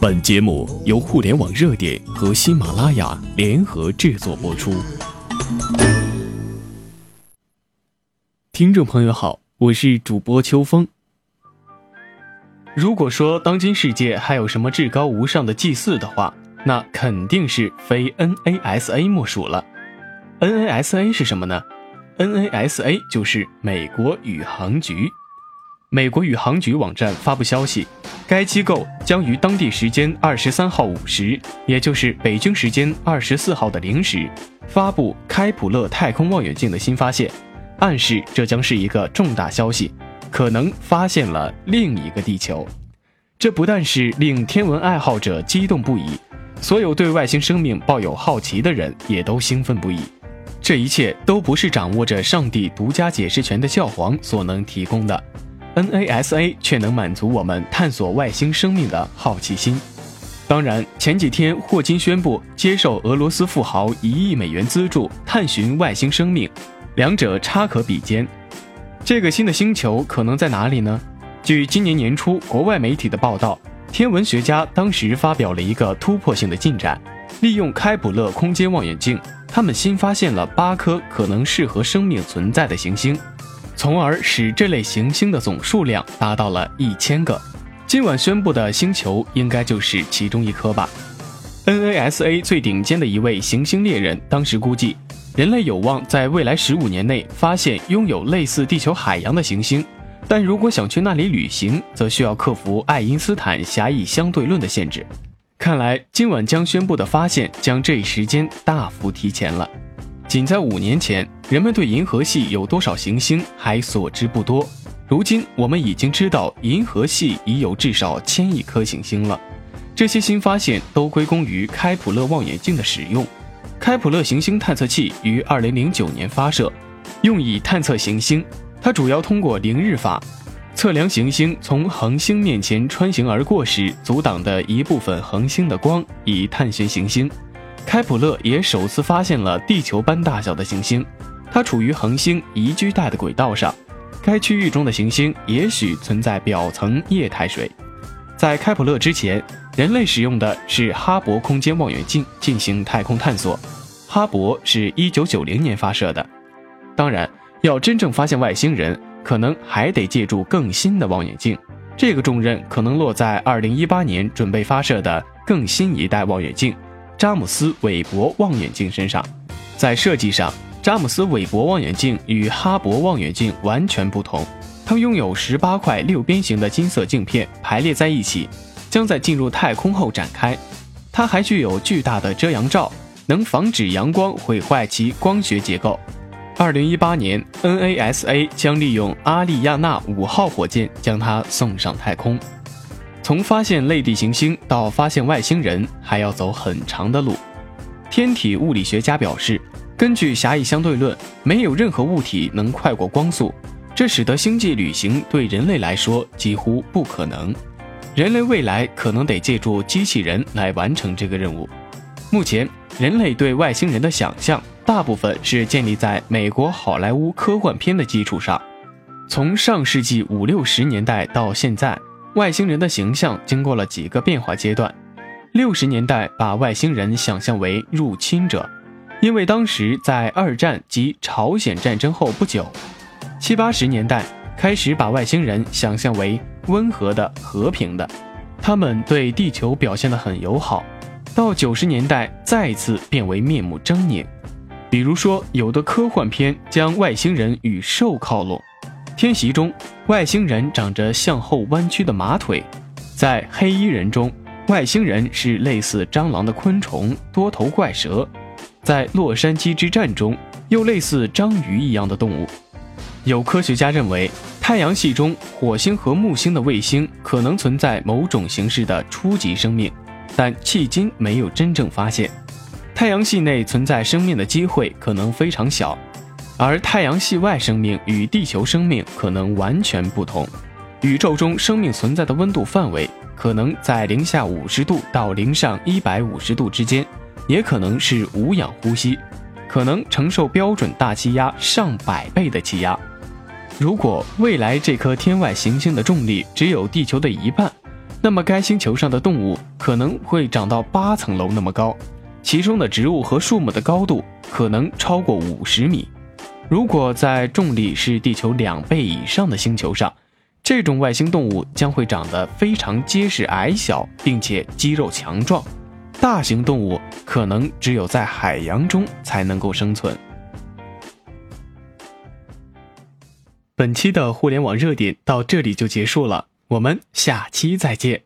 本节目由互联网热点和喜马拉雅联合制作播出。听众朋友好，我是主播秋风。如果说当今世界还有什么至高无上的祭祀的话，那肯定是非 NASA 莫属了。NASA 是什么呢？NASA 就是美国宇航局。美国宇航局网站发布消息，该机构将于当地时间二十三号午时，也就是北京时间二十四号的零时，发布开普勒太空望远镜的新发现，暗示这将是一个重大消息，可能发现了另一个地球。这不但是令天文爱好者激动不已，所有对外星生命抱有好奇的人也都兴奋不已。这一切都不是掌握着上帝独家解释权的教皇所能提供的。NASA 却能满足我们探索外星生命的好奇心。当然，前几天霍金宣布接受俄罗斯富豪一亿美元资助探寻外星生命，两者差可比肩。这个新的星球可能在哪里呢？据今年年初国外媒体的报道，天文学家当时发表了一个突破性的进展：利用开普勒空间望远镜，他们新发现了八颗可能适合生命存在的行星。从而使这类行星的总数量达到了一千个。今晚宣布的星球应该就是其中一颗吧。NASA 最顶尖的一位行星猎人当时估计，人类有望在未来十五年内发现拥有类似地球海洋的行星，但如果想去那里旅行，则需要克服爱因斯坦狭义相对论的限制。看来今晚将宣布的发现将这一时间大幅提前了。仅在五年前，人们对银河系有多少行星还所知不多。如今，我们已经知道银河系已有至少千亿颗行星了。这些新发现都归功于开普勒望远镜的使用。开普勒行星探测器于二零零九年发射，用以探测行星。它主要通过凌日法测量行星从恒星面前穿行而过时阻挡的一部分恒星的光，以探寻行星。开普勒也首次发现了地球般大小的行星，它处于恒星宜居带的轨道上。该区域中的行星也许存在表层液态水。在开普勒之前，人类使用的是哈勃空间望远镜进行太空探索。哈勃是一九九零年发射的。当然，要真正发现外星人，可能还得借助更新的望远镜。这个重任可能落在二零一八年准备发射的更新一代望远镜。詹姆斯·韦伯望远镜身上，在设计上，詹姆斯·韦伯望远镜与哈勃望远镜完全不同。它拥有十八块六边形的金色镜片排列在一起，将在进入太空后展开。它还具有巨大的遮阳罩，能防止阳光毁坏其光学结构。二零一八年，NASA 将利用阿利亚纳五号火箭将它送上太空。从发现类地行星到发现外星人，还要走很长的路。天体物理学家表示，根据狭义相对论，没有任何物体能快过光速，这使得星际旅行对人类来说几乎不可能。人类未来可能得借助机器人来完成这个任务。目前，人类对外星人的想象大部分是建立在美国好莱坞科幻片的基础上。从上世纪五六十年代到现在。外星人的形象经过了几个变化阶段。六十年代把外星人想象为入侵者，因为当时在二战及朝鲜战争后不久。七八十年代开始把外星人想象为温和的、和平的，他们对地球表现得很友好。到九十年代再次变为面目狰狞，比如说有的科幻片将外星人与兽靠拢。天席中，外星人长着向后弯曲的马腿；在黑衣人中，外星人是类似蟑螂的昆虫多头怪蛇；在洛杉矶之战中，又类似章鱼一样的动物。有科学家认为，太阳系中火星和木星的卫星可能存在某种形式的初级生命，但迄今没有真正发现。太阳系内存在生命的机会可能非常小。而太阳系外生命与地球生命可能完全不同，宇宙中生命存在的温度范围可能在零下五十度到零上一百五十度之间，也可能是无氧呼吸，可能承受标准大气压上百倍的气压。如果未来这颗天外行星的重力只有地球的一半，那么该星球上的动物可能会长到八层楼那么高，其中的植物和树木的高度可能超过五十米。如果在重力是地球两倍以上的星球上，这种外星动物将会长得非常结实矮小，并且肌肉强壮。大型动物可能只有在海洋中才能够生存。本期的互联网热点到这里就结束了，我们下期再见。